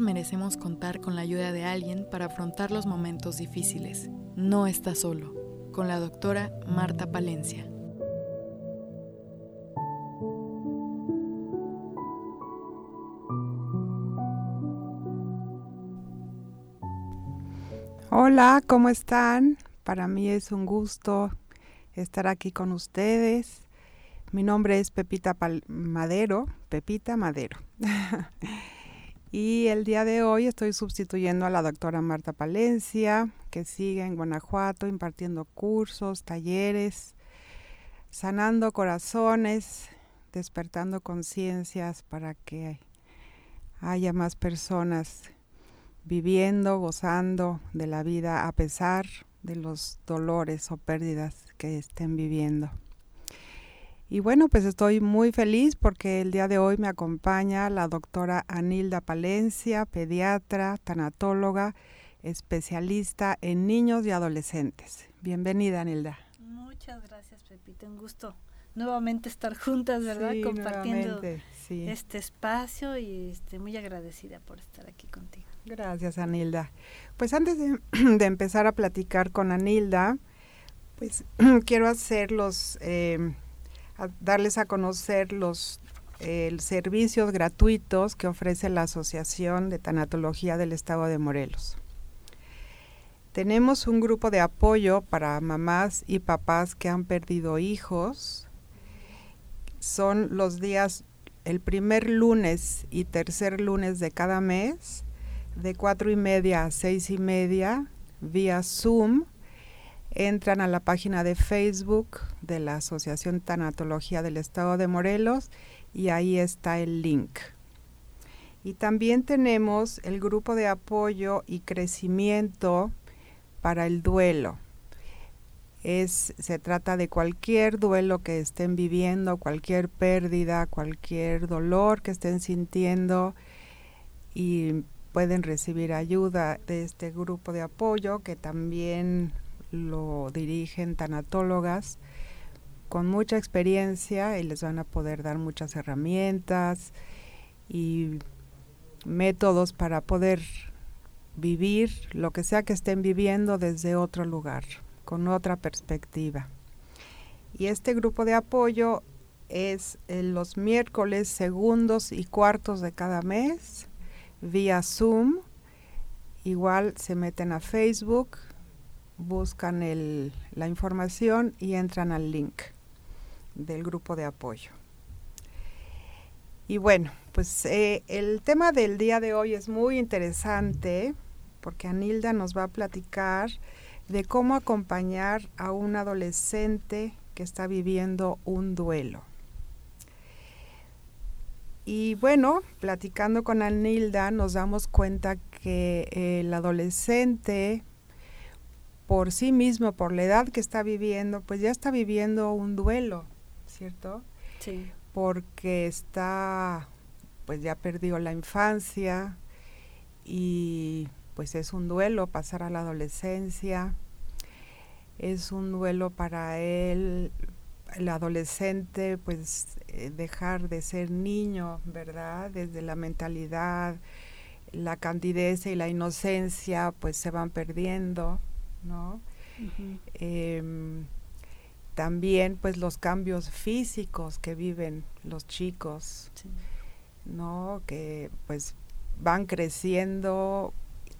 Merecemos contar con la ayuda de alguien para afrontar los momentos difíciles. No estás solo. Con la doctora Marta Palencia. Hola, ¿cómo están? Para mí es un gusto estar aquí con ustedes. Mi nombre es Pepita Madero, Pepita Madero. y el día de hoy estoy sustituyendo a la doctora Marta Palencia, que sigue en Guanajuato impartiendo cursos, talleres, sanando corazones, despertando conciencias para que haya más personas viviendo, gozando de la vida a pesar de los dolores o pérdidas que estén viviendo. Y bueno, pues estoy muy feliz porque el día de hoy me acompaña la doctora Anilda Palencia, pediatra, tanatóloga, especialista en niños y adolescentes. Bienvenida, Anilda. Muchas gracias, Pepita. Un gusto nuevamente estar juntas, ¿verdad? Compartiendo este espacio y este, muy agradecida por estar aquí contigo. Gracias, Anilda. Pues antes de, de empezar a platicar con Anilda, pues quiero hacer los... Eh, darles a conocer los servicios gratuitos que ofrece la Asociación de Tanatología del Estado de Morelos. Tenemos un grupo de apoyo para mamás y papás que han perdido hijos. Son los días, el primer lunes y tercer lunes de cada mes, de cuatro y media a seis y media, vía Zoom entran a la página de Facebook de la Asociación Tanatología del Estado de Morelos y ahí está el link. Y también tenemos el grupo de apoyo y crecimiento para el duelo. Es, se trata de cualquier duelo que estén viviendo, cualquier pérdida, cualquier dolor que estén sintiendo y pueden recibir ayuda de este grupo de apoyo que también lo dirigen tanatólogas con mucha experiencia y les van a poder dar muchas herramientas y métodos para poder vivir lo que sea que estén viviendo desde otro lugar, con otra perspectiva. Y este grupo de apoyo es los miércoles segundos y cuartos de cada mes vía Zoom. Igual se meten a Facebook, buscan la información y entran al link del grupo de apoyo. Y bueno, pues eh, el tema del día de hoy es muy interesante porque Anilda nos va a platicar de cómo acompañar a un adolescente que está viviendo un duelo. Y bueno, platicando con Anilda nos damos cuenta que el adolescente por sí mismo, por la edad que está viviendo, pues ya está viviendo un duelo, ¿cierto? Sí. Porque está, pues ya perdió la infancia y pues es un duelo pasar a la adolescencia, es un duelo para él, el adolescente, pues eh, dejar de ser niño, ¿verdad? Desde la mentalidad, la candidez y la inocencia, pues se van perdiendo ¿no? Em, también pues los cambios físicos que viven los chicos, ¿no? Que pues van creciendo,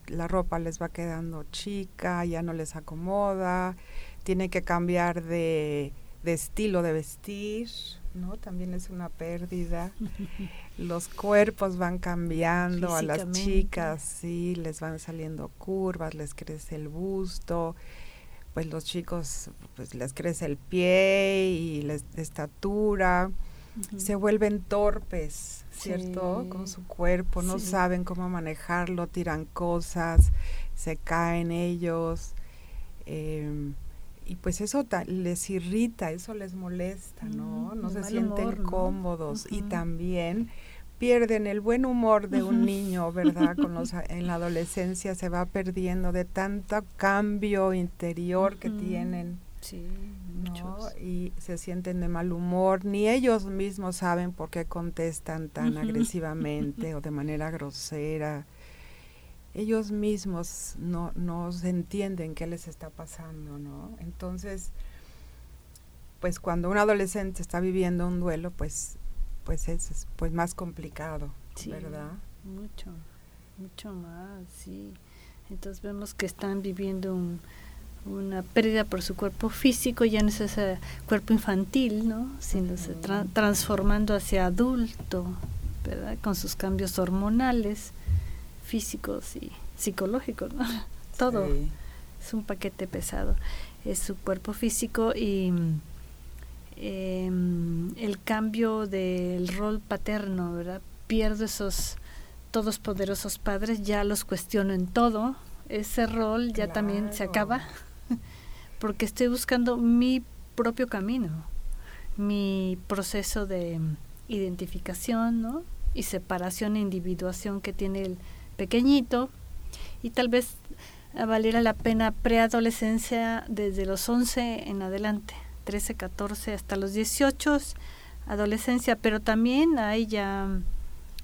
la ropa les va quedando chica, ya no les acomoda, tienen que cambiar de, de estilo de vestir, ¿no? También es una pérdida. Los cuerpos van cambiando a las chicas, sí, les van saliendo curvas, les crece el busto, pues los chicos pues les crece el pie y la estatura. Se vuelven torpes, ¿cierto? Con su cuerpo, no saben cómo manejarlo, tiran cosas, se caen ellos. Eh, y pues eso les irrita, eso les molesta, ¿no? No se sienten cómodos y también pierden el buen humor de un niño, ¿verdad? Con los, en la adolescencia se va perdiendo de tanto cambio interior que tienen. Sí, ¿no? Y se sienten de mal humor, ni ellos mismos saben por qué contestan tan agresivamente o de manera grosera. Ellos mismos no, no se entienden qué les está pasando, ¿no? Entonces, pues cuando un adolescente está viviendo un duelo, pues, pues es pues más complicado, ¿verdad? Mucho, mucho más, sí. Entonces vemos que están viviendo un, una pérdida por su cuerpo físico, ya no es ese cuerpo infantil, ¿no? Sino se transformando hacia adulto, ¿verdad? Con sus cambios hormonales, físicos y psicológicos, ¿no? Todo es un paquete pesado. Es su cuerpo físico y em, el cambio del rol paterno, ¿verdad? Pierdo esos todos poderosos padres, ya los cuestiono en todo. Ese rol ya también se acaba porque estoy buscando mi propio camino, mi proceso de identificación, ¿no? Y separación e individuación que tiene el pequeñito y tal vez valiera la pena preadolescencia desde los 11 en adelante, 13, 14 hasta los 18, adolescencia, pero también hay ya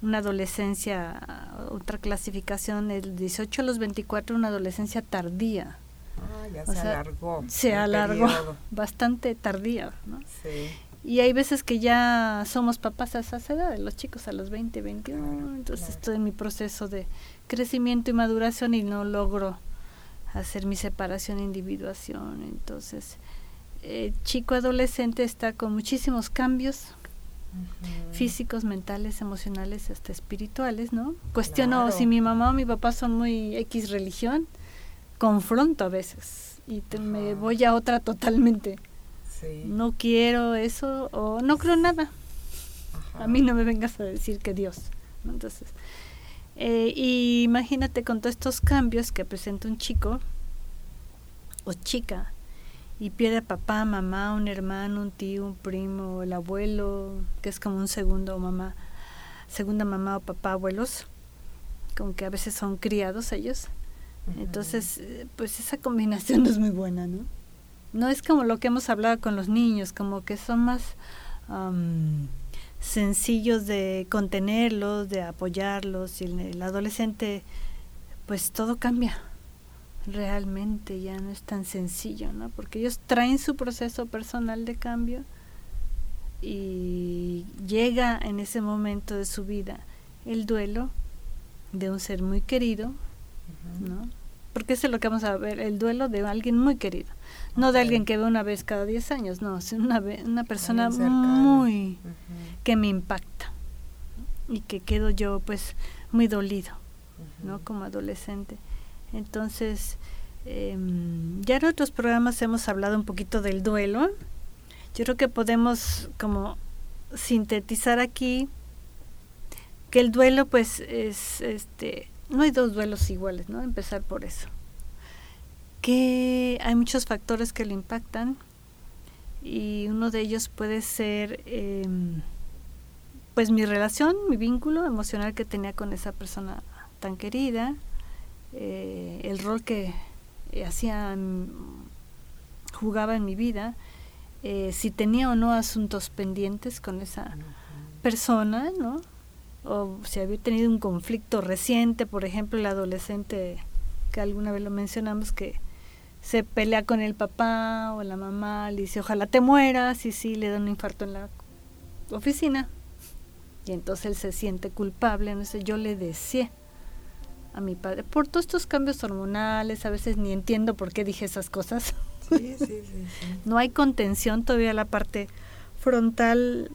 una adolescencia, otra clasificación, el 18 a los 24, una adolescencia tardía, Ah, ya se alargó. Se alargó bastante tardía, ¿no? Sí. Y hay veces que ya somos papás a esa edad, los chicos a los 20, 21, entonces estoy en mi proceso de crecimiento y maduración y no logro hacer mi separación e individuación. Entonces, el chico adolescente está con muchísimos cambios físicos, mentales, emocionales, hasta espirituales, ¿no? Cuestiono si mi mamá o mi papá son muy X religión, confronto a veces y me voy a otra totalmente. No quiero eso o no creo nada. A mí no me vengas a decir que Dios. Entonces, eh, y imagínate con todos estos cambios que presenta un chico o chica y pierde a papá, mamá, un hermano, un tío, un primo, el abuelo, que es como un segundo mamá, segunda mamá o papá, abuelos, como que a veces son criados ellos. Entonces, eh, pues esa combinación es muy buena, ¿no? No es como lo que hemos hablado con los niños, como que son más sencillos de contenerlos, de apoyarlos, y el, adolescente, pues todo cambia, realmente ya no es tan sencillo, ¿no? Porque ellos traen su proceso personal de cambio y llega en ese momento de su vida el duelo de un ser muy querido, ¿no? Porque eso es lo que vamos a ver, el duelo de alguien muy querido. No de alguien que ve una vez cada 10 años, no, es una, una persona muy que me impacta y que quedo yo pues muy dolido, ¿no? Como adolescente. Entonces, em, ya en otros programas hemos hablado un poquito del duelo. Yo creo que podemos como sintetizar aquí que el duelo pues es este no hay dos duelos iguales, ¿no? Empezar por eso. Que hay muchos factores que le impactan y uno de ellos puede ser em, pues mi relación, mi vínculo emocional que tenía con esa persona tan querida, eh, el rol que hacía, jugaba en mi vida, eh, si tenía o no asuntos pendientes con esa persona, ¿no? o si había tenido un conflicto reciente, por ejemplo, el adolescente que alguna vez lo mencionamos que se pelea con el papá o la mamá, le dice ojalá te mueras y sí le da un infarto en la oficina. Y entonces él se siente culpable, entonces yo le decía a mi padre, por todos estos cambios hormonales, a veces ni entiendo por qué dije esas cosas. no hay contención, todavía la parte frontal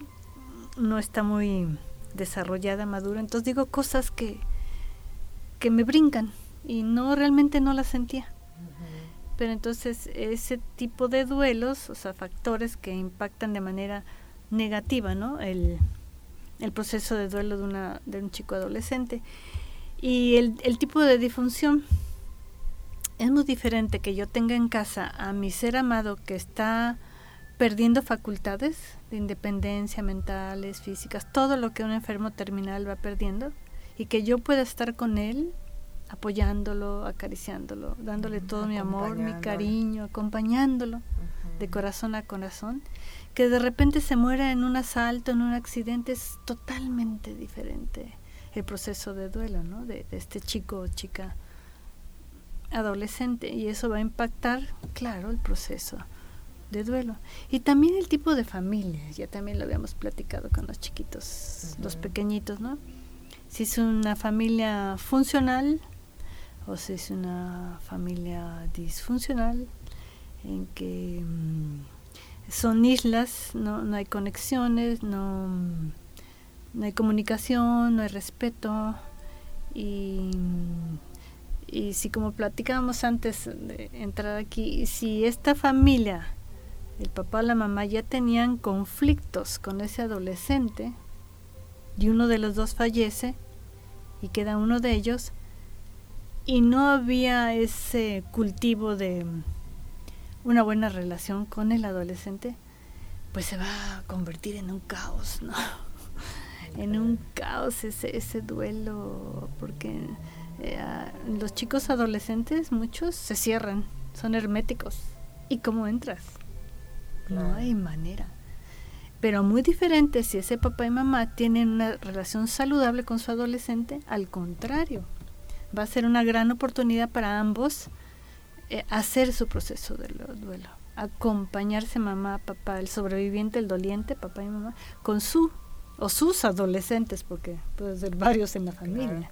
no está muy desarrollada, madura. Entonces digo cosas que, que me brincan y no realmente no las sentía. Pero entonces ese tipo de duelos, o sea, factores que impactan de manera negativa, ¿no? El, el proceso de duelo de, una, de un chico adolescente. Y el, el tipo de disfunción es muy diferente que yo tenga en casa a mi ser amado que está perdiendo facultades de independencia mentales, físicas, todo lo que un enfermo terminal va perdiendo y que yo pueda estar con él apoyándolo, acariciándolo, dándole todo mi amor, mi cariño, acompañándolo de corazón a corazón, que de repente se muera en un asalto, en un accidente, es totalmente diferente el proceso de duelo, ¿no? De, de este chico o chica adolescente y eso va a impactar, claro, el proceso de duelo. Y también el tipo de familia, ya también lo habíamos platicado con los chiquitos, los pequeñitos, ¿no? Si es una familia funcional o si es una familia disfuncional, en que mm, son islas, no, no hay conexiones, no, no hay comunicación, no hay respeto. Y y si como platicábamos antes de entrar aquí, si esta familia, el papá o la mamá ya tenían conflictos con ese adolescente y uno de los dos fallece y queda uno de ellos y no había ese cultivo de una buena relación con el adolescente, pues se va a convertir en un caos, ¿no? en un caos ese, ese duelo, porque eh, los chicos adolescentes, muchos se cierran, son herméticos. ¿Y cómo entras? No hay manera. Pero muy diferente si ese papá y mamá tienen una relación saludable con su adolescente, al contrario, va a ser una gran oportunidad para ambos eh, hacer su proceso de duelo, acompañarse mamá, papá, el sobreviviente, el doliente, papá y mamá, con su o sus adolescentes, porque puede ser varios en la familia.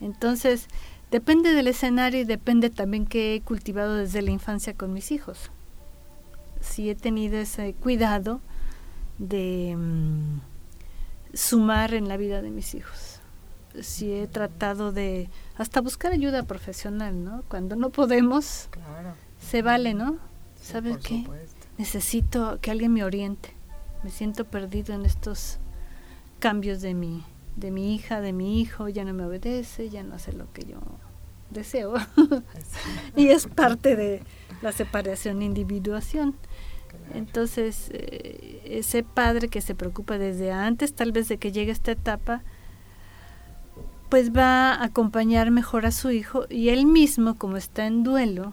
Entonces, depende del escenario y depende también que he cultivado desde la infancia con mis hijos. Si he tenido ese cuidado de mm, sumar en la vida de mis hijos. Si he tratado de hasta buscar ayuda profesional, ¿no? Cuando no podemos, se vale, ¿no? ¿Sabes qué? Necesito que alguien me oriente. Me siento perdido en estos cambios de mi de mi hija, de mi hijo, ya no me obedece, ya no hace lo que yo deseo. y es parte de la separación e individuación. Entonces, eh, ese padre que se preocupa desde antes, tal vez de que llegue esta etapa, pues va a acompañar mejor a su hijo y él mismo, como está en duelo,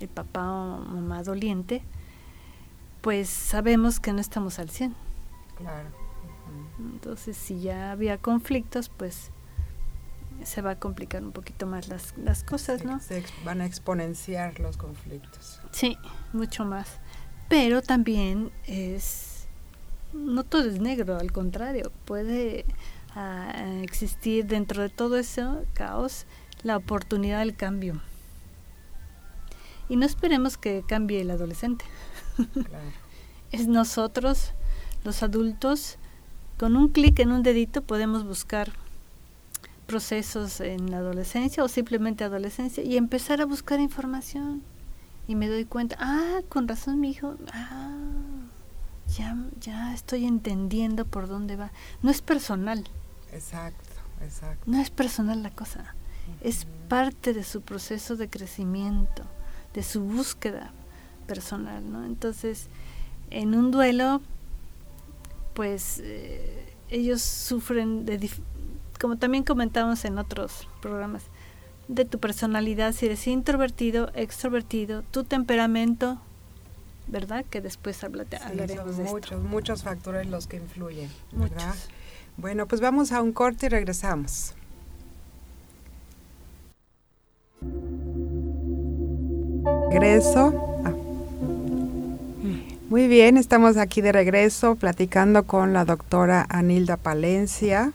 el papá o mamá doliente, pues sabemos que no estamos al 100. Claro. Entonces, si ya había conflictos, pues se va a complicar un poquito más las, las cosas, ¿no? Se van a exponenciar los conflictos. Sí, mucho más. Pero también es, no todo es negro, al contrario, puede ah, existir dentro de todo ese caos la oportunidad del cambio. Y no esperemos que cambie el adolescente. es nosotros, los adultos, con un clic en un dedito podemos buscar procesos en la adolescencia o simplemente adolescencia y empezar a buscar información. Y me doy cuenta, ah, con razón mi hijo, ah, ya, ya estoy entendiendo por dónde va. No es personal. Exacto, exacto. No es personal la cosa. Es parte de su proceso de crecimiento, de su búsqueda personal, ¿no? Entonces, en un duelo pues eh, ellos sufren de, como también comentamos en otros programas, de tu personalidad, si eres introvertido, extrovertido, tu temperamento, ¿verdad? Que después hablaremos de muchos, muchos factores los que influyen, ¿verdad? Bueno, pues vamos a un corte y regresamos. Regreso muy bien, estamos aquí de regreso platicando con la doctora Anilda Palencia,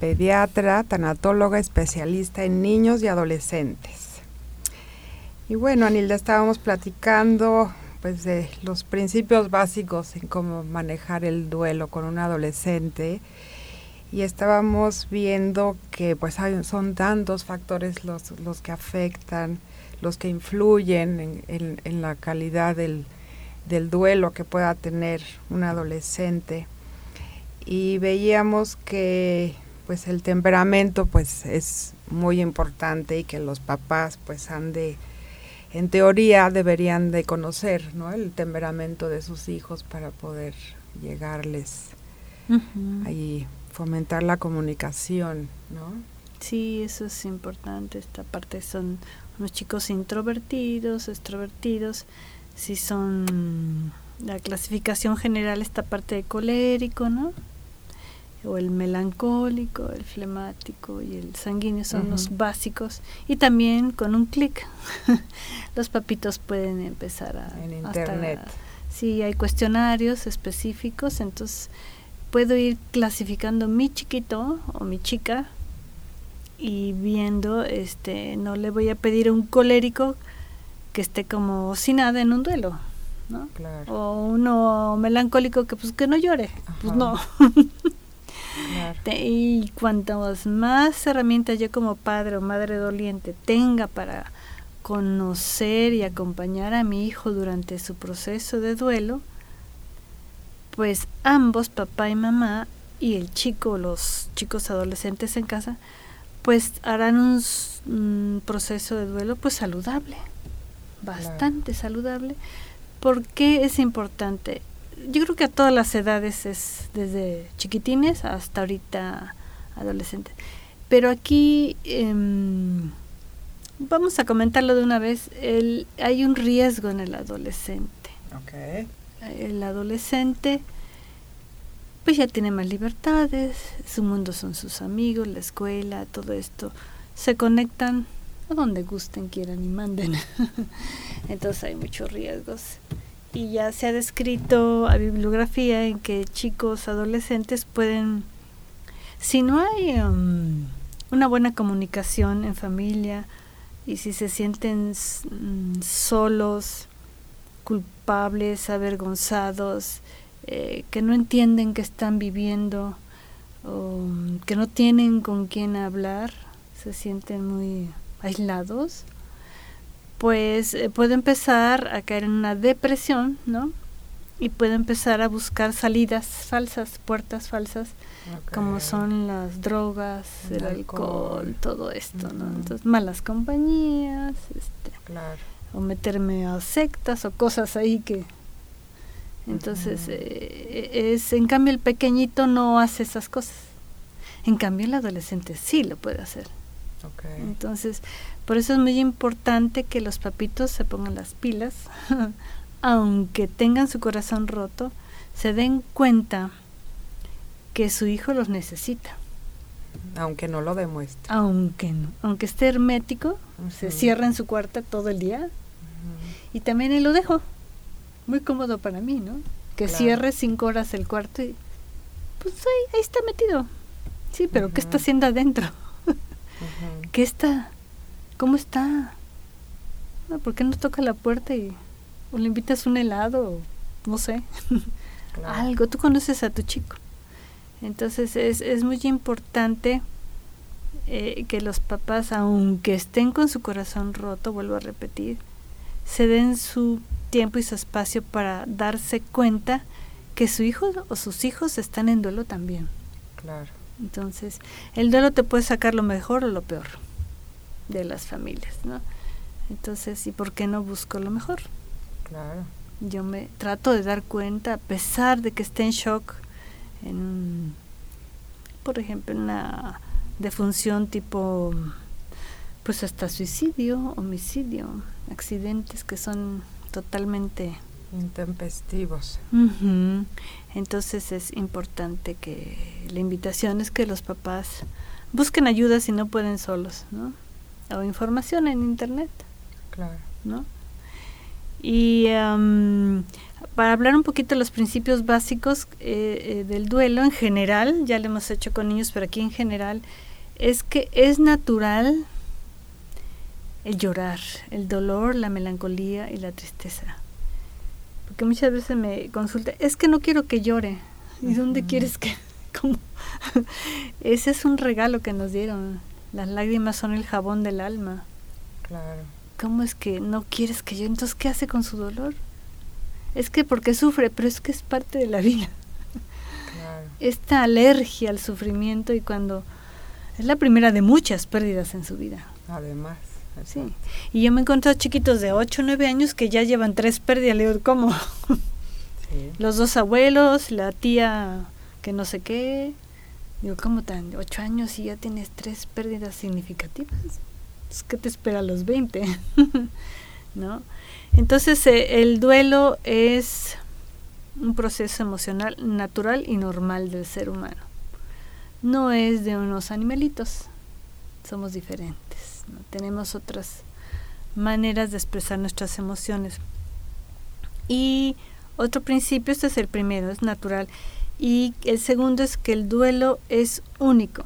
pediatra, tanatóloga, especialista en niños y adolescentes. Y bueno, Anilda, estábamos platicando pues de los principios básicos en cómo manejar el duelo con un adolescente y estábamos viendo que pues son tantos factores los, los que afectan, los que influyen en la calidad del, del duelo que pueda tener un adolescente y veíamos que pues el temperamento pues es muy importante y que los papás pues han de en teoría deberían de conocer ¿no? el temperamento de sus hijos para poder llegarles y fomentar la comunicación ¿no? Sí, eso es importante. Esta parte son unos chicos introvertidos, extrovertidos, si son la clasificación general esta parte de colérico, ¿no? o el melancólico, el flemático y el sanguíneo son los básicos. Y también con un clic los papitos pueden empezar a... En internet. sí, hay cuestionarios específicos, entonces puedo ir clasificando mi chiquito o mi chica y viendo, este, no le voy a pedir a un colérico que esté como sin nada en un duelo, ¿no? O uno melancólico que pues que no llore, pues no. y cuantas más herramientas yo como padre o madre doliente tenga para conocer y acompañar a mi hijo durante su proceso de duelo, pues ambos, papá y mamá, y el chico, los chicos adolescentes en casa, pues harán un, proceso de duelo pues saludable, bastante saludable. ¿Por qué es importante? Yo creo que a todas las edades es desde chiquitines hasta ahorita adolescentes. Pero aquí em, vamos a comentarlo de una vez. El, hay un riesgo en el adolescente. El adolescente pues ya tiene más libertades, su mundo son sus amigos, la escuela, todo esto. Se conectan a donde gusten, quieran y manden. Entonces hay muchos riesgos. Y ya se ha descrito a bibliografía en que chicos adolescentes pueden, si no hay um, una buena comunicación en familia y si se sienten mm, solos, culpables, avergonzados, eh, que no entienden que están viviendo, o que no tienen con quién hablar, se sienten muy aislados, pues eh, puede empezar a caer en una depresión, ¿no? Y puede empezar a buscar salidas falsas, puertas falsas, como son las drogas, el, alcohol, todo esto, ¿no? Entonces, malas compañías, este, o meterme a sectas o cosas ahí que entonces, eh, es, en cambio el pequeñito no hace esas cosas. En cambio el adolescente sí lo puede hacer. Entonces, por eso es muy importante que los papitos se pongan las pilas, aunque tengan su corazón roto, se den cuenta que su hijo los necesita. Aunque no lo demuestre. Aunque no, aunque esté hermético, se cierra en su cuarto todo el día. Y también él lo dejo muy cómodo para mí, ¿no? Que cierre cinco horas el cuarto y pues ahí, ahí está metido. Sí, pero ¿qué está haciendo adentro? ¿Qué está? ¿Cómo está? No, ¿Por qué no toca la puerta y o le invitas un helado? no sé. Algo. Tú conoces a tu chico. Entonces es, es muy importante eh, que los papás, aunque estén con su corazón roto, vuelvo a repetir, se den su tiempo y su espacio para darse cuenta que su hijo o sus hijos están en duelo también. Claro. Entonces, el duelo te puede sacar lo mejor o lo peor de las familias, ¿no? Entonces, ¿y por qué no busco lo mejor? Claro. Yo me trato de dar cuenta, a pesar de que esté en shock, en, por ejemplo, en una defunción tipo, pues hasta suicidio, homicidio, accidentes que son totalmente intempestivos. Entonces es importante que la invitación es que los papás busquen ayuda si no pueden solos, ¿no? O información en internet. Claro. ¿No? Y para hablar un poquito de los principios básicos eh, eh, del duelo en general, ya lo hemos hecho con niños, pero aquí en general, es que es natural el llorar, el dolor, la melancolía y la tristeza. Porque muchas veces me consulta, es que no quiero que llore. ¿Y dónde quieres que? ¿Cómo? Ese es un regalo que nos dieron. Las lágrimas son el jabón del alma. Claro. ¿Cómo es que no quieres que llore? Entonces, ¿qué hace con su dolor? Es que porque sufre, pero es que es parte de la vida. Claro. Esta alergia al sufrimiento y cuando es la primera de muchas pérdidas en su vida. Además. Sí. Y yo me encontré chiquitos de 8 o 9 años que ya llevan tres pérdidas. Le digo, ¿cómo? Los dos abuelos, la tía que no sé qué. Digo, ¿cómo tan? 8 años y ya tienes tres pérdidas significativas. ¿Qué te espera a los 20? ¿No? Entonces, eh, el duelo es un proceso emocional natural y normal del ser humano. no es de unos animalitos. Somos diferentes, ¿no? tenemos otras maneras de expresar nuestras emociones. Y otro principio, este es el primero, es natural. Y el segundo es que el duelo es único.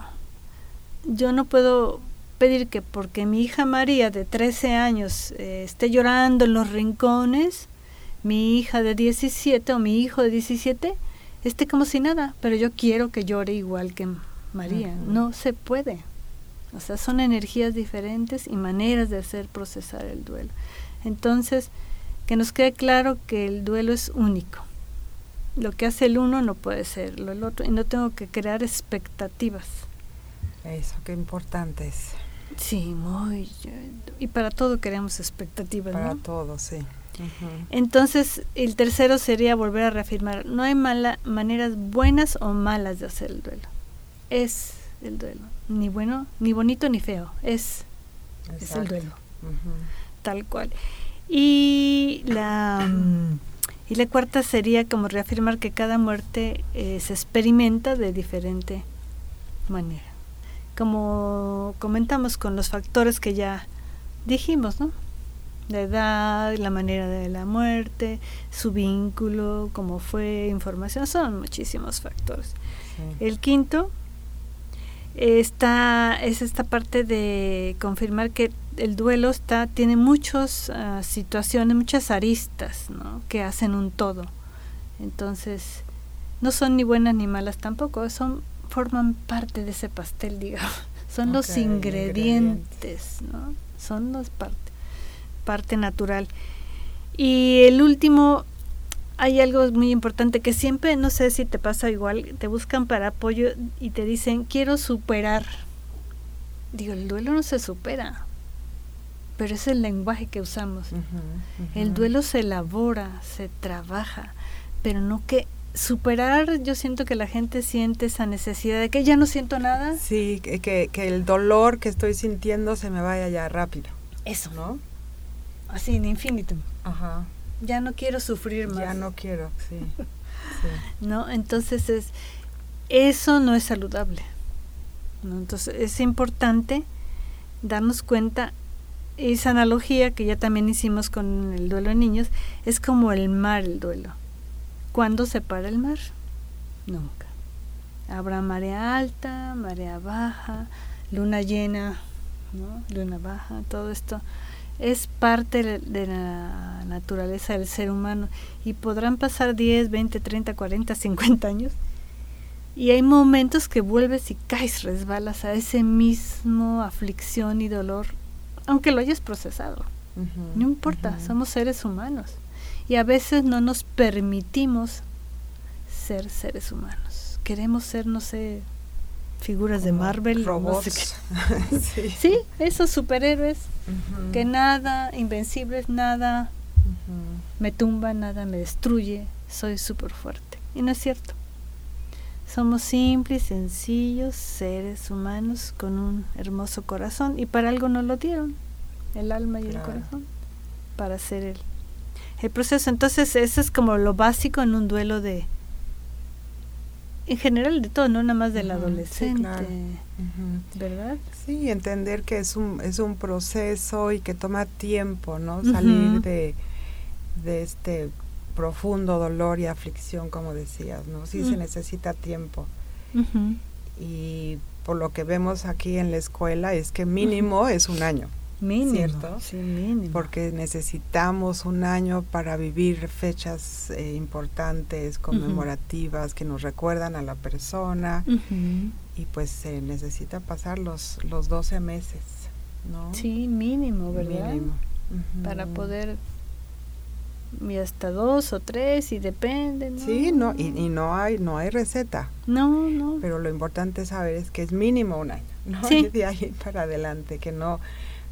Yo no puedo pedir que porque mi hija María de 13 años eh, esté llorando en los rincones, mi hija de 17 o mi hijo de 17 esté como si nada, pero yo quiero que llore igual que María. No se puede. O sea, son energías diferentes y maneras de hacer procesar el duelo. Entonces, que nos quede claro que el duelo es único. Lo que hace el uno no puede ser lo el otro y no tengo que crear expectativas. Eso, qué importante es. Sí, muy. Y para todo queremos expectativas. Para todo, sí. Entonces, el tercero sería volver a reafirmar, no hay mala, maneras buenas o malas de hacer el duelo. Es el duelo. Ni bueno, ni bonito, ni feo. Es, es el duelo. Tal cual. Y la, y la cuarta sería como reafirmar que cada muerte eh, se experimenta de diferente manera. Como comentamos con los factores que ya dijimos, ¿no? La edad, la manera de la muerte, su vínculo, cómo fue, información, son muchísimos factores. El quinto está, es esta parte de confirmar que el duelo está, tiene muchas ah, situaciones, muchas aristas ¿no? que hacen un todo. Entonces, no son ni buenas ni malas tampoco, son forman parte de ese pastel, digamos. Son los ingredientes, ¿no? Son las parte, parte natural. Y el último hay algo muy importante que siempre, no sé si te pasa igual, te buscan para apoyo y te dicen, quiero superar. Digo, el duelo no se supera, pero es el lenguaje que usamos. El duelo se elabora, se trabaja, pero no que superar, yo siento que la gente siente esa necesidad de que ya no siento nada. Sí, que, que, el dolor que estoy sintiendo se me vaya ya rápido. Eso. ¿No? Así, en infinitum. Ajá ya no quiero sufrir más. Ya no quiero, sí. ¿No? Entonces es, eso no es saludable. Entonces es importante darnos cuenta, esa analogía que ya también hicimos con el duelo de niños, es como el mar el duelo. ¿Cuándo se para el mar? Nunca. Habrá marea alta, marea baja, luna llena, ¿no? luna baja, todo esto es parte de la naturaleza del ser humano y podrán pasar 10, 20, 30, 40, 50 años y hay momentos que vuelves y caes, resbalas a ese mismo aflicción y dolor, aunque lo hayas procesado. no importa, somos seres humanos y a veces no nos permitimos ser seres humanos. Queremos ser, no sé, figuras de Marvel, robots. sí. esos superhéroes que nada, invencibles, nada me tumba, nada me destruye, soy súper fuerte. Y no es cierto. Somos simples, sencillos seres humanos con un hermoso corazón y para algo nos lo dieron, el alma y el corazón, para hacer el, el proceso. Entonces eso es como lo básico en un duelo de, en general de todo, no nada más del adolescente, ¿verdad? Sí, entender que es un, es un proceso y que toma tiempo, ¿no? Salir de, de este profundo dolor y aflicción, como decías, ¿no? Sí se necesita tiempo. Y por lo que vemos aquí en la escuela es que mínimo es un año. Mínimo, ¿cierto? Porque necesitamos un año para vivir fechas eh, importantes, conmemorativas, que nos recuerdan a la persona. Y pues se necesita pasar los, los 12 meses, ¿no? Sí, mínimo, ¿verdad? Mínimo. Para poder y hasta dos o tres y depende ¿no? sí no y, y, no hay no hay receta no no pero lo importante saber es que es mínimo un año no sí. de ahí para adelante que no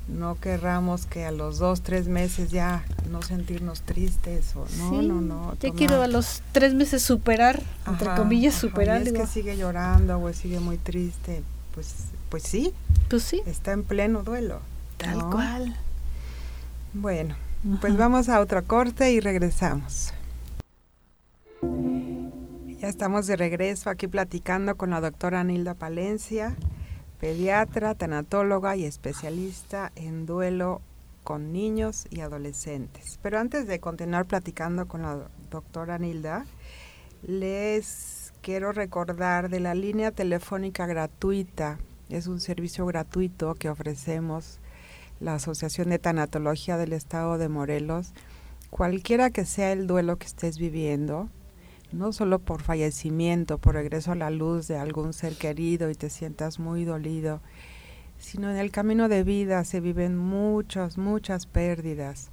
no querramos que a los dos, tres meses ya no sentirnos tristes o no, no, no. Yo quiero a los tres meses superar, entre comillas, superar. es que sigue llorando o sigue muy triste, pues, pues sí. Pues sí. Está en pleno duelo. Tal cual. Bueno, pues vamos a otra corte y regresamos. Ya estamos de regreso aquí platicando con la doctora Nilda Palencia, pediatra, tanatóloga y especialista en duelo con niños y adolescentes. Pero antes de continuar platicando con la doctora Nilda, les quiero recordar de la línea telefónica gratuita. Es un servicio gratuito que ofrecemos la Asociación de Tanatología del Estado de Morelos. Cualquiera que sea el duelo que estés viviendo, no solo por fallecimiento, por regreso a la luz de algún ser querido y te sientas muy dolido, sino en el camino de vida se viven muchas, muchas pérdidas.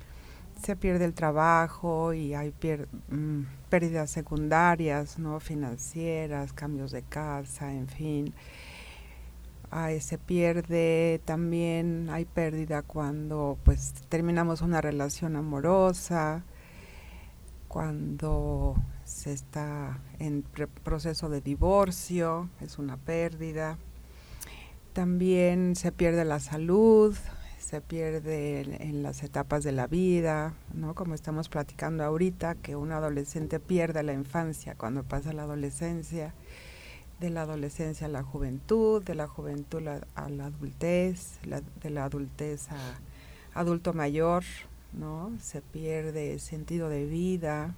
Se pierde el trabajo y hay mm, pérdidas secundarias, no financieras, cambios de casa, en fin. se pierde también, hay pérdida cuando pues terminamos una relación amorosa, cuando se está en proceso de divorcio, es una pérdida. También se pierde la salud, se pierde en, las etapas de la vida, ¿no? Como estamos platicando ahorita, que un adolescente pierde la infancia cuando pasa la adolescencia, de la adolescencia a la juventud, de la juventud a, la adultez, de la adultez a adulto mayor, ¿no? Se pierde sentido de vida,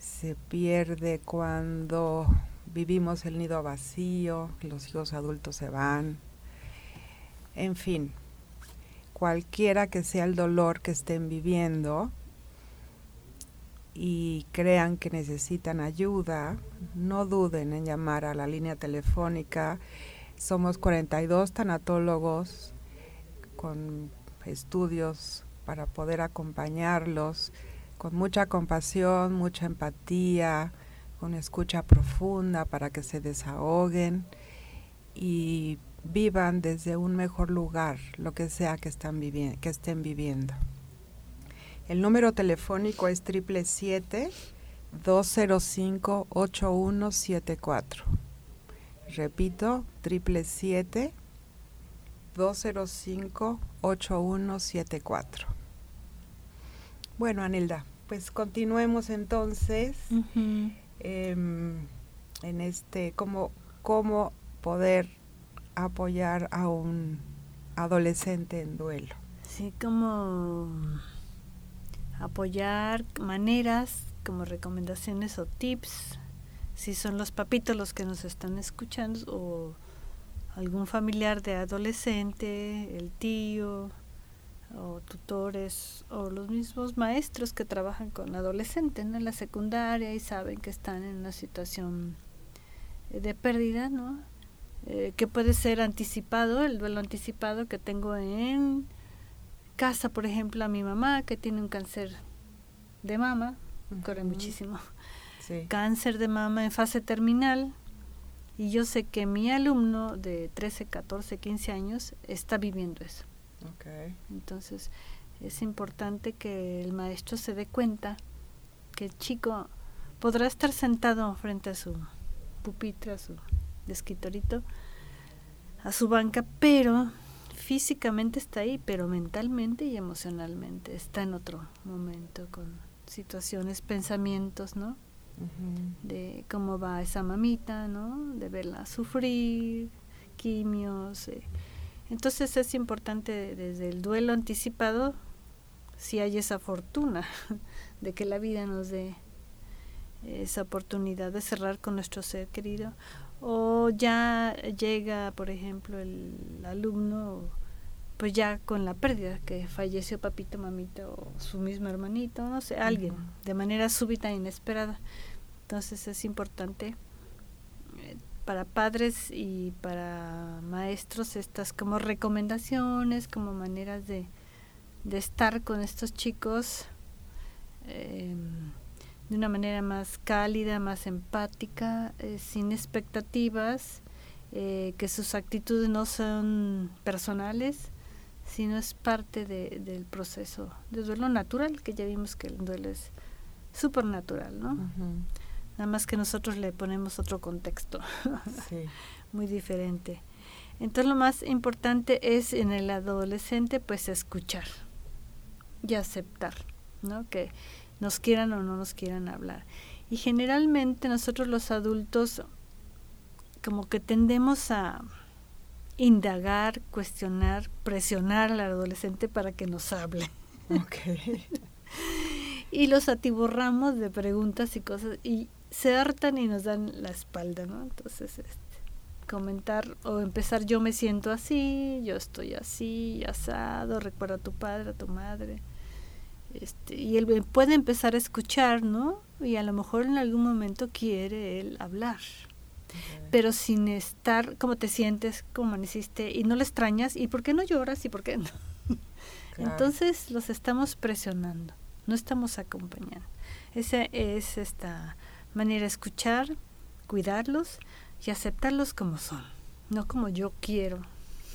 se pierde cuando vivimos el nido vacío, los hijos adultos se van, en fin, cualquiera que sea el dolor que estén viviendo y crean que necesitan ayuda, no duden en llamar a la línea telefónica. Somos 42 tanatólogos con estudios para poder acompañarlos con mucha compasión, mucha empatía, con escucha profunda para que se desahoguen y vivan desde un mejor lugar lo que sea que, están que estén viviendo. El número telefónico es 777-205-8174. Repito, 777-205-8174. Bueno, Anilda, pues continuemos entonces em, en este, cómo, cómo poder apoyar a un adolescente en duelo. Sí, como apoyar maneras, como recomendaciones o tips, si son los papitos los que nos están escuchando o algún familiar de adolescente, el tío, o tutores o los mismos maestros que trabajan con adolescentes en la secundaria y saben que están en una situación eh, de pérdida, ¿no? Eh, que puede ser anticipado, el duelo anticipado que tengo en casa, por ejemplo, a mi mamá que tiene un cáncer de mama, corre muchísimo, cáncer de mama en fase terminal, y yo sé que mi alumno de 13, 14, 15 años está viviendo eso. Entonces es importante que el maestro se dé cuenta que el chico podrá estar sentado frente a su pupitre, a su escritorito, a su banca, pero físicamente está ahí, pero mentalmente y emocionalmente está en otro momento con situaciones, pensamientos, ¿no? De cómo va esa mamita, ¿no? De verla sufrir, quimios, eh, entonces es importante desde el duelo anticipado, si hay esa fortuna de que la vida nos dé esa oportunidad de cerrar con nuestro ser querido, o ya llega, por ejemplo, el alumno, pues ya con la pérdida, que falleció papito, mamita, o su mismo hermanito, no sé, alguien, de manera súbita e inesperada. Entonces es importante para padres y para maestros estas como recomendaciones, como maneras de, estar con estos chicos em, de una manera más cálida, más empática, eh, sin expectativas, eh, que sus actitudes no son personales, sino es parte del proceso de duelo natural, que ya vimos que el duelo es súper natural, ¿no? Nada más que nosotros le ponemos otro contexto muy diferente. Entonces lo más importante es en el adolescente pues escuchar y aceptar, ¿no? Que nos quieran o no nos quieran hablar. Y generalmente nosotros los adultos como que tendemos a indagar, cuestionar, presionar al adolescente para que nos hable. Okay. y los atiborramos de preguntas y cosas y se hartan y nos dan la espalda, ¿no? Entonces, este, comentar o empezar yo me siento así, yo estoy así, asado, recuerda a tu padre, a tu madre. Este, y él puede empezar a escuchar, ¿no? Y a lo mejor en algún momento quiere él hablar. Pero sin estar, ¿cómo te sientes? ¿Cómo amaneciste? Y no le extrañas. ¿Y por qué no lloras? ¿Y por qué no? Entonces los estamos presionando, no estamos acompañando. Esa es esta manera de escuchar, cuidarlos y aceptarlos como son, no como yo quiero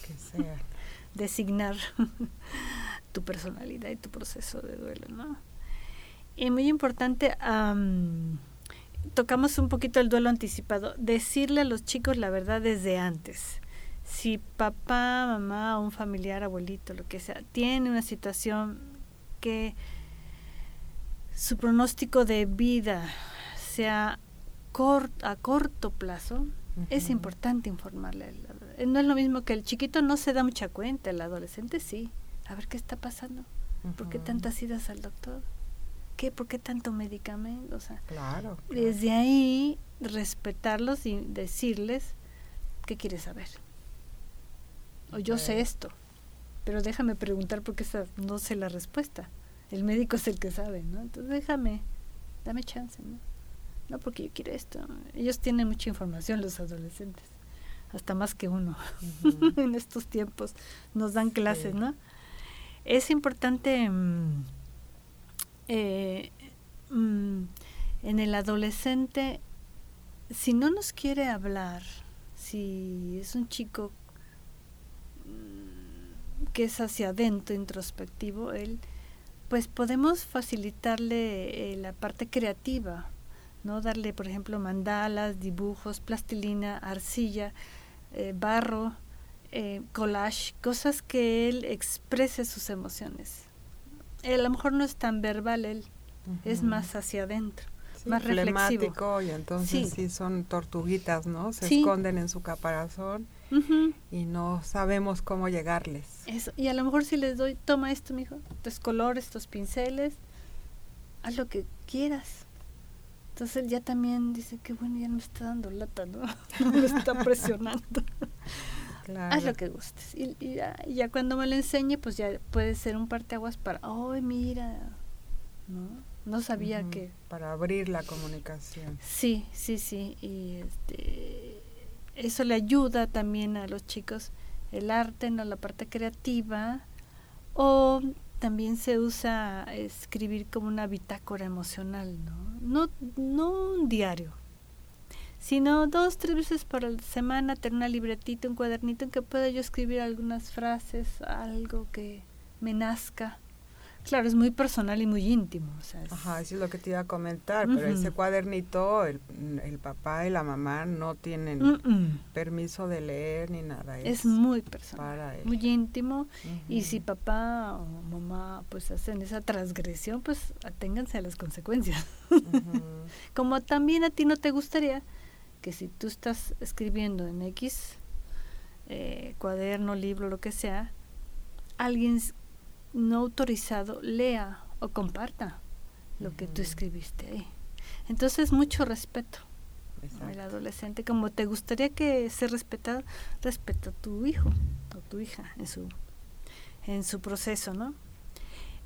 que sea. designar tu personalidad y tu proceso de duelo, ¿no? Y muy importante, tocamos un poquito el duelo anticipado, decirle a los chicos la verdad desde antes. Si papá, mamá, un familiar, abuelito, lo que sea, tiene una situación que su pronóstico de vida sea a corto plazo, es importante informarle. No es lo mismo que el chiquito no se da mucha cuenta, el adolescente sí. A ver qué está pasando. ¿Por qué tantas idas al doctor? ¿Qué? ¿Por qué tanto medicamento? O sea, claro, desde ahí respetarlos y decirles qué quieres saber. O yo sé esto, pero déjame preguntar porque esa no sé la respuesta. El médico es el que sabe, ¿no? Entonces déjame, dame chance, ¿no? No porque yo quiero esto. Ellos tienen mucha información, los adolescentes, hasta más que uno en estos tiempos. Nos dan clases, ¿no? Es importante mm, eh, mm, en el adolescente, si no nos quiere hablar, si es un chico mm, que es hacia adentro, introspectivo, él, pues podemos facilitarle eh, la parte creativa ¿no? Darle, por ejemplo, mandalas, dibujos, plastilina, arcilla, eh, barro, eh, collage, cosas que él exprese sus emociones. a lo mejor no es tan verbal él, es más hacia adentro. más reflexivo. y entonces sí. son tortuguitas, ¿no? Se esconden en su caparazón y no sabemos cómo llegarles. Eso. Y a lo mejor si les doy, toma esto, mijo, estos colores, estos pinceles, haz lo que quieras. Entonces él ya también dice que bueno, ya no me está dando lata, ¿no? No me está presionando. Haz lo que gustes. Y, ya, cuando me lo enseñe, pues ya puede ser un parteaguas para, ¡ay, mira! ¿No? No sabía que... Para abrir la comunicación. Sí, sí, sí. Y este, eso le ayuda también a los chicos el arte, no la parte creativa. O también se usa escribir como una bitácora emocional, ¿no? No, no un diario, sino dos, tres veces por semana tener una libretita, un cuadernito en que pueda yo escribir algunas frases, algo que me nazca Claro, es muy personal y muy íntimo. Ajá, eso es lo que te iba a comentar, pero ese cuadernito, el, el, papá y la mamá no tienen permiso de leer ni nada. Es, muy personal, muy íntimo. Y si papá o mamá pues hacen esa transgresión, pues aténganse a las consecuencias. Como también a ti no te gustaría que si tú estás escribiendo en X eh, cuaderno, libro, lo que sea, alguien no autorizado lea o comparta lo que tú escribiste ahí. Entonces, mucho respeto al adolescente. Como te gustaría que sea respetado, respeta a tu hijo o tu hija en su, en su proceso, ¿no?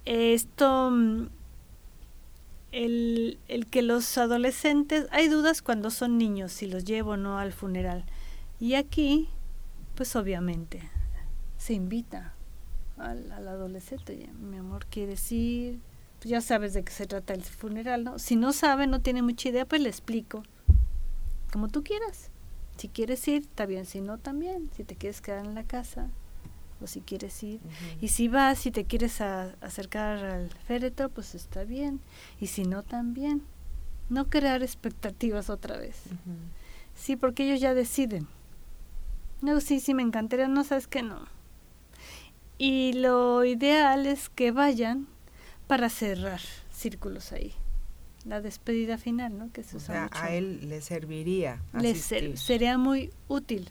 Esto, mm, el, el que los adolescentes, hay dudas cuando son niños, si los llevo o no al funeral. Y aquí, pues obviamente, se invita al, adolescente, mi amor, quiere decir Pues ya sabes de qué se trata el funeral, ¿no? Si no sabe, no tiene mucha idea, pues le explico. Como tú quieras. Si quieres ir, está bien. Si no, también. Si te quieres quedar en la casa, o si quieres ir. Y si vas, si te quieres acercar al féretro, pues está bien. Y si no, también. No crear expectativas otra vez. Sí, porque ellos ya deciden. No, sí, sí, me encantaría. No, sabes que no y lo ideal es que vayan para cerrar círculos ahí. la despedida final, ¿no? Que se o sea, a él le serviría. Le sería muy útil.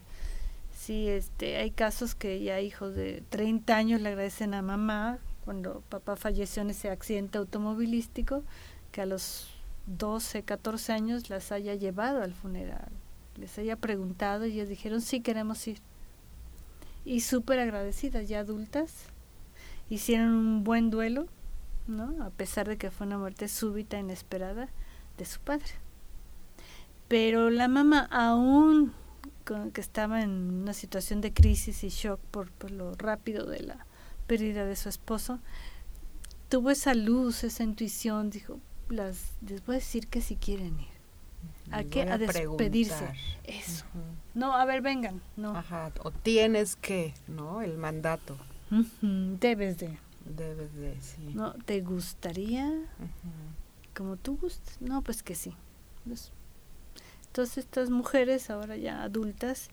Sí, este, hay casos que ya hijos de 30 años le agradecen a mamá cuando papá falleció en ese accidente automovilístico, que a los 12, 14 años las haya llevado al funeral, les haya preguntado y ellos dijeron, sí, queremos ir. Y súper agradecidas, ya adultas, hicieron un buen duelo, ¿no? A pesar de que fue una muerte súbita, inesperada de su padre. Pero la mamá, aún que estaba en una situación de crisis y shock por, por lo rápido de la pérdida de su esposo, tuvo esa luz, esa intuición, dijo, las, les voy a decir que si quieren ir. ¿A qué? A, despedirse. Eso. No, a ver, vengan. No. Ajá. O tienes que, ¿no? El mandato. Debes de. Debes de, sí. ¿No? ¿Te gustaría? Como tú gustas. No, pues que sí. Pues, entonces estas mujeres, ahora ya adultas,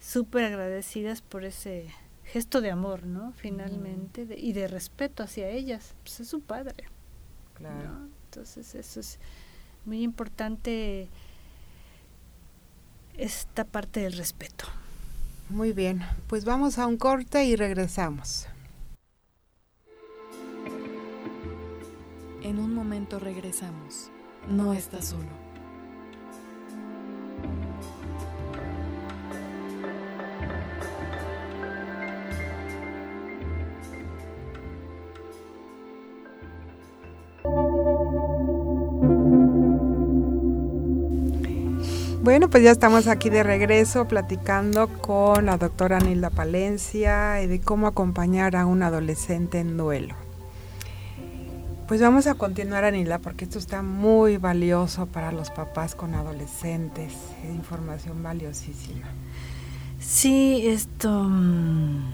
súper agradecidas por ese gesto de amor, ¿no? Finalmente, y de respeto hacia ellas. Pues es su padre. Claro. Entonces eso es muy importante esta parte del respeto. Muy bien, pues vamos a un corte y regresamos. En un momento regresamos. No estás solo. Bueno, pues ya estamos aquí de regreso platicando con la doctora Nilda Palencia de cómo acompañar a un adolescente en duelo. Pues vamos a continuar, Anila, porque esto está muy valioso para los papás con adolescentes. Es información valiosísima. Sí, esto... Mm,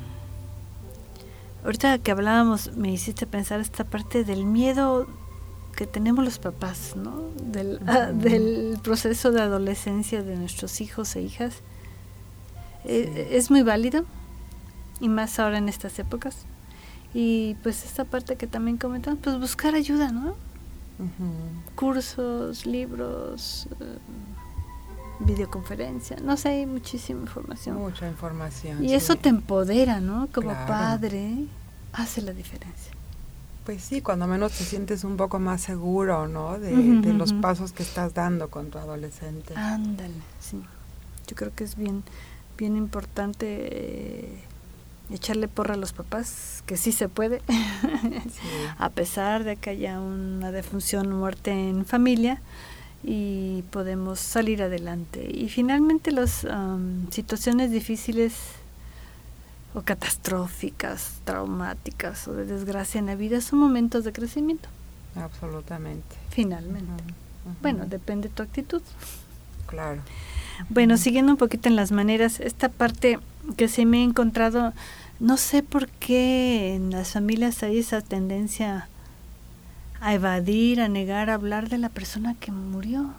ahorita que hablábamos, me hiciste pensar esta parte del miedo que tenemos los papás, ¿no? Del, ah, del proceso de adolescencia de nuestros hijos e hijas. Eh, es muy válido, y más ahora en estas épocas. Y pues esta parte que también comentamos, pues buscar ayuda, ¿no? Cursos, libros, eh, videoconferencia, no sé, hay muchísima información. Mucha información. Y eso te empodera, ¿no? Como padre, hace la diferencia. Pues sí, cuando menos te sientes un poco más seguro, ¿no? De, los pasos que estás dando con tu adolescente. Ándale, sí. Yo creo que es bien, bien importante eh, echarle porra a los papás, que sí se puede, a pesar de que haya una defunción muerte en familia y podemos salir adelante. Y finalmente las situaciones difíciles o catastróficas, traumáticas o de desgracia en la vida son momentos de crecimiento. Absolutamente. Finalmente. Bueno, depende de tu actitud. Claro. Bueno, siguiendo un poquito en las maneras, esta parte que se me ha encontrado, no sé por qué en las familias hay esa tendencia a evadir, a negar, a hablar de la persona que murió.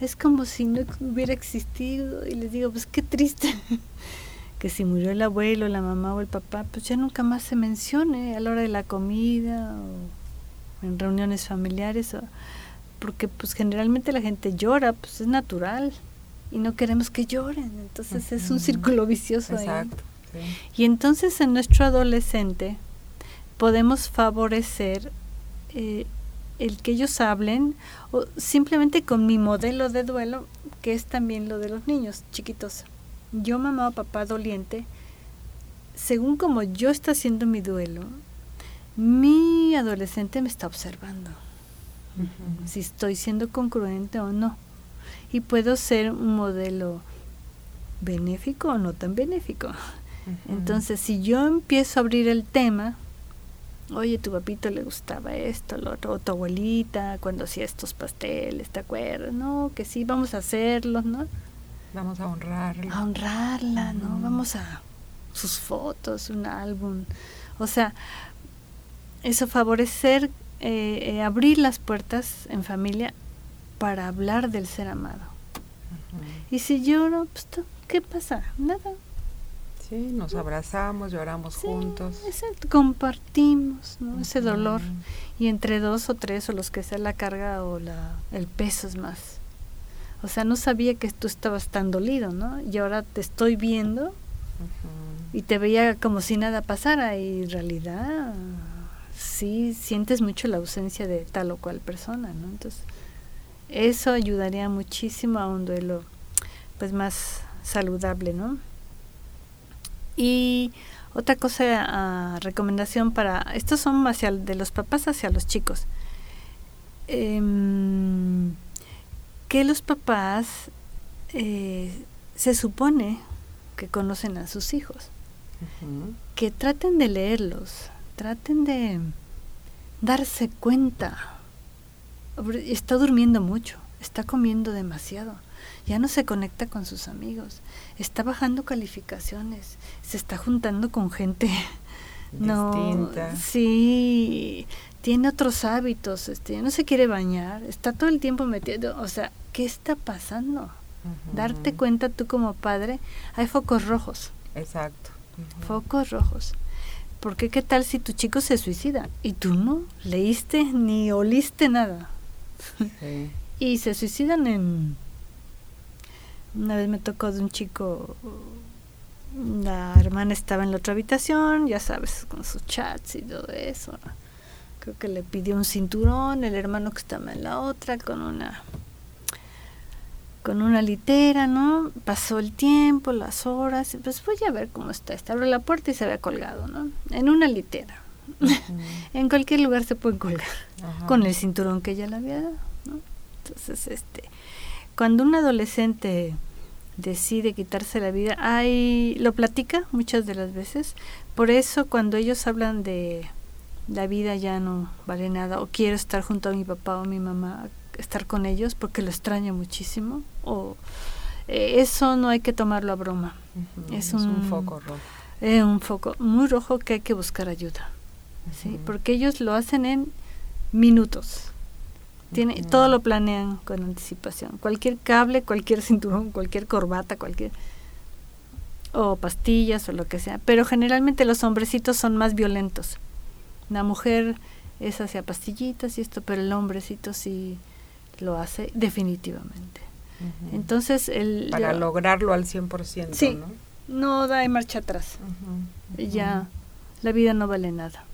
Es como si no hubiera existido y les digo, pues qué triste que si murió el abuelo, la mamá o el papá, pues ya nunca más se mencione a la hora de la comida o en reuniones familiares, porque pues generalmente la gente llora, pues es natural y no queremos que lloren, entonces es un círculo vicioso Exacto, Y entonces en nuestro adolescente podemos favorecer eh, el que ellos hablen o simplemente con mi modelo de duelo, que es también lo de los niños chiquitos yo mamá o papá doliente, según como yo está haciendo mi duelo, mi adolescente me está observando. Si estoy siendo congruente o no. Y puedo ser un modelo benéfico o no tan benéfico. Entonces, si yo empiezo a abrir el tema, oye, tu papito le gustaba esto, lo otro, o tu abuelita, cuando hacía estos pasteles, ¿te acuerdas? No, que sí, vamos a hacerlos, ¿no? Vamos a honrarla. A honrarla, ¿no? Vamos a sus fotos, un álbum. O sea, eso favorecer, eh, eh, abrir las puertas en familia para hablar del ser amado. Y si lloro, pues, ¿qué pasa? Nada. Sí, nos abrazamos, lloramos juntos. Exacto, compartimos ¿no? ese dolor y entre dos o tres o los que sea la carga o la, el peso es más. O sea, no sabía que tú estabas tan dolido, ¿no? Y ahora te estoy viendo y te veía como si nada pasara y en realidad sí sientes mucho la ausencia de tal o cual persona, ¿no? Entonces, eso ayudaría muchísimo a un duelo pues más saludable, ¿no? Y otra cosa, ah, recomendación para, estos son hacia de los papás hacia los chicos. Em, que los papás eh, se supone que conocen a sus hijos, que traten de leerlos, traten de darse cuenta. Está durmiendo mucho, está comiendo demasiado, ya no se conecta con sus amigos, está bajando calificaciones, se está juntando con gente. No sí tiene otros hábitos este no se quiere bañar está todo el tiempo metido o sea qué está pasando darte cuenta tú como padre hay focos rojos. Exacto. Focos rojos. Porque qué tal si tu chico se suicida y tú no leíste ni oliste nada. Y se suicidan en una vez me tocó de un chico, la hermana estaba en la otra habitación, ya sabes, con sus chats y todo eso. Creo que le pidió un cinturón, el hermano que estaba en la otra con una con una litera, ¿no? Pasó el tiempo, las horas, pues voy a ver cómo está. Este abre la puerta y se había colgado, ¿no? En una litera. en cualquier lugar se puede colgar, con el cinturón que ella le había dado, ¿no? Entonces, este, cuando un adolescente decide quitarse la vida, hay, lo platica muchas de las veces, por eso cuando ellos hablan de la vida ya no vale nada, o quiero estar junto a mi papá o mi mamá, estar con ellos porque lo extraño muchísimo, o eh, eso no hay que tomarlo a broma. es, un, foco rojo. Es un foco muy rojo que hay que buscar ayuda, ¿sí? porque ellos lo hacen en minutos tiene, Todo lo planean con anticipación. Cualquier cable, cualquier cinturón, cualquier corbata, cualquier... o pastillas o lo que sea. Pero generalmente los hombrecitos son más violentos. La mujer es hacia pastillitas y esto, pero el hombrecito sí lo hace definitivamente. Entonces, el, para lograrlo al 100%, sí, ¿no? No da marcha atrás. Ya la vida no vale nada.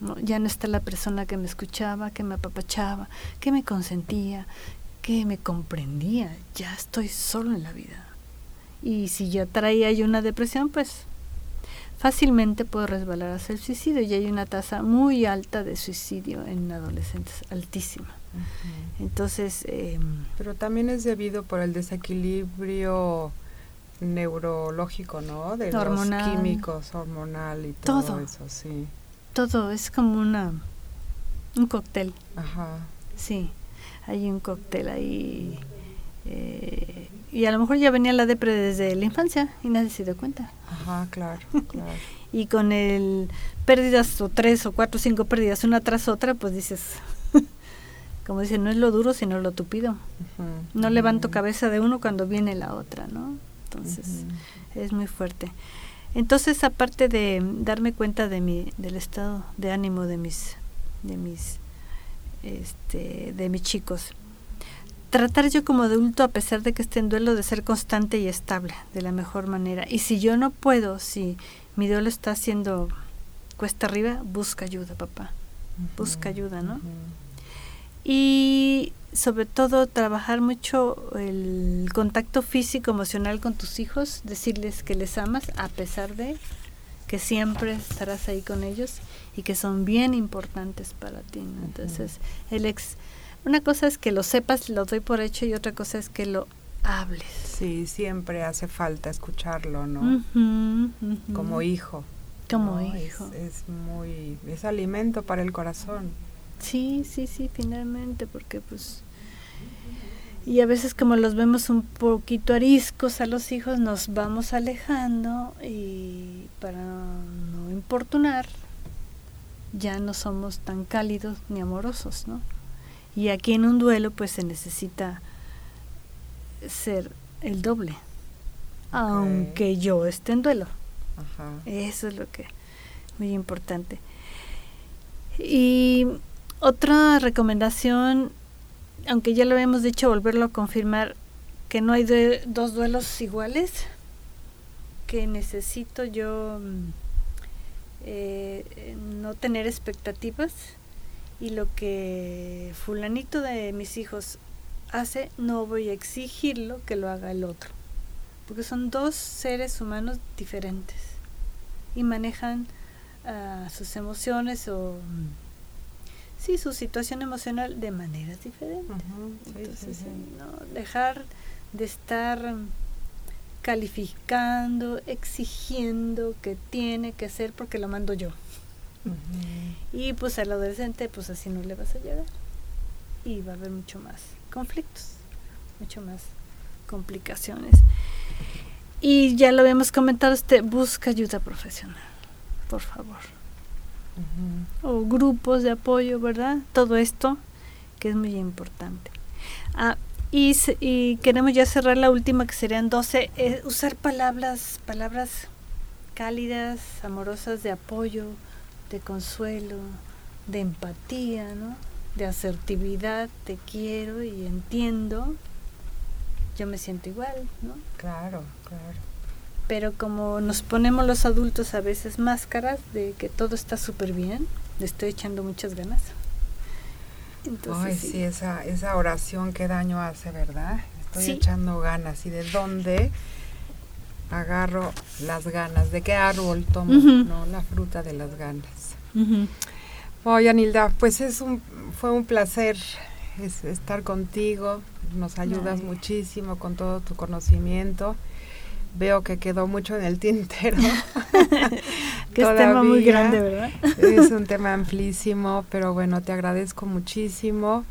¿no? Ya no está la persona que me escuchaba, que me apapachaba, que me consentía, que me comprendía. Ya estoy solo en la vida. Y si ya traía yo una depresión, pues fácilmente puedo resbalar hacia el suicidio. Y hay una tasa muy alta de suicidio en adolescentes, altísima. Entonces... Eh, Pero también es debido por el desequilibrio neurológico, ¿no? De los químicos, hormonal y todo, eso, sí todo, es como una un cóctel. Ajá. Sí, hay un cóctel ahí. Eh, y a lo mejor ya venía la depre desde la infancia y nadie se dio cuenta. Ajá, claro, claro. y con el pérdidas o tres o cuatro o cinco pérdidas una tras otra, pues dices, como dicen, no es lo duro sino lo tupido. No levanto cabeza de uno cuando viene la otra, ¿no? Entonces, es muy fuerte. Entonces, aparte de darme cuenta de mi, del estado de ánimo de mis, de mis, este, de mis chicos, tratar yo como adulto, a pesar de que esté en duelo, de ser constante y estable de la mejor manera. Y si yo no puedo, si mi duelo está haciendo cuesta arriba, busca ayuda, papá. Busca ayuda, ¿no? Y sobre todo trabajar mucho el contacto físico, emocional con tus hijos, decirles que les amas a pesar de que siempre estarás ahí con ellos y que son bien importantes para ti. Entonces, el ex, una cosa es que lo sepas, lo doy por hecho y otra cosa es que lo hables. Sí, siempre hace falta escucharlo, ¿no? Como hijo. Como hijo. Es, es muy, es alimento para el corazón. Sí, sí, sí, finalmente, porque pues... Y a veces como los vemos un poquito ariscos a los hijos, nos vamos alejando y para no importunar, ya no somos tan cálidos ni amorosos, ¿no? Y aquí en un duelo pues se necesita ser el doble, aunque yo esté en duelo. Eso es lo que muy importante. Y otra recomendación, aunque ya lo habíamos dicho, volverlo a confirmar, que no hay dos duelos iguales, que necesito yo mm, eh, no tener expectativas y lo que fulanito de mis hijos hace, no voy a exigirlo que lo haga el otro, porque son dos seres humanos diferentes y manejan uh, sus emociones o sí su situación emocional de maneras diferentes. Entonces, ¿no? dejar de estar calificando, exigiendo que tiene que ser porque lo mando yo. Y pues al adolescente, pues así no le vas a llegar. Y va a haber mucho más conflictos, mucho más complicaciones. Y ya lo habíamos comentado, este busca ayuda profesional, por favor. O grupos de apoyo, ¿verdad? Todo esto que es muy importante. Ah, y, y, queremos ya cerrar la última, que serían 12, eh, usar palabras, palabras cálidas, amorosas de apoyo, de consuelo, de empatía, ¿no? de asertividad, te quiero y entiendo, yo me siento igual, ¿no? Claro, claro. Pero como nos ponemos los adultos a veces máscaras de que todo está súper bien, le estoy echando muchas ganas. Entonces, Ay, sí, esa, esa oración qué daño hace, ¿verdad? Estoy echando ganas. ¿Y de dónde agarro las ganas? ¿De qué árbol tomo no, la fruta de las ganas? Oye, Anilda, pues es un, fue un placer estar contigo. Nos ayudas muchísimo con todo tu conocimiento. Veo que quedó mucho en el tintero. que es tema muy grande, ¿verdad? es un tema amplísimo, pero bueno, te agradezco muchísimo.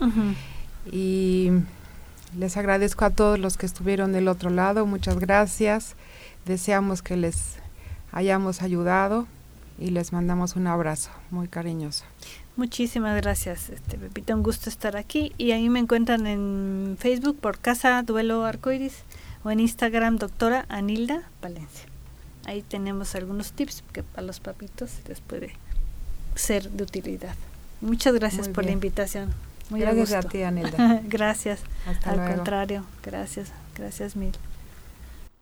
Y les agradezco a todos los que estuvieron del otro lado. Muchas gracias. Deseamos que les hayamos ayudado y les mandamos un abrazo muy cariñoso. Muchísimas gracias, este, Pepita. Un gusto estar aquí. Y ahí me encuentran en Facebook por Casa Duelo Arcoiris o en Instagram, doctora Anilda Valencia. Ahí tenemos algunos tips que para los papitos les puede ser de utilidad. Muchas gracias por la invitación. Muy gracias a, ti, Anilda. gracias. Al contrario, gracias, gracias mil.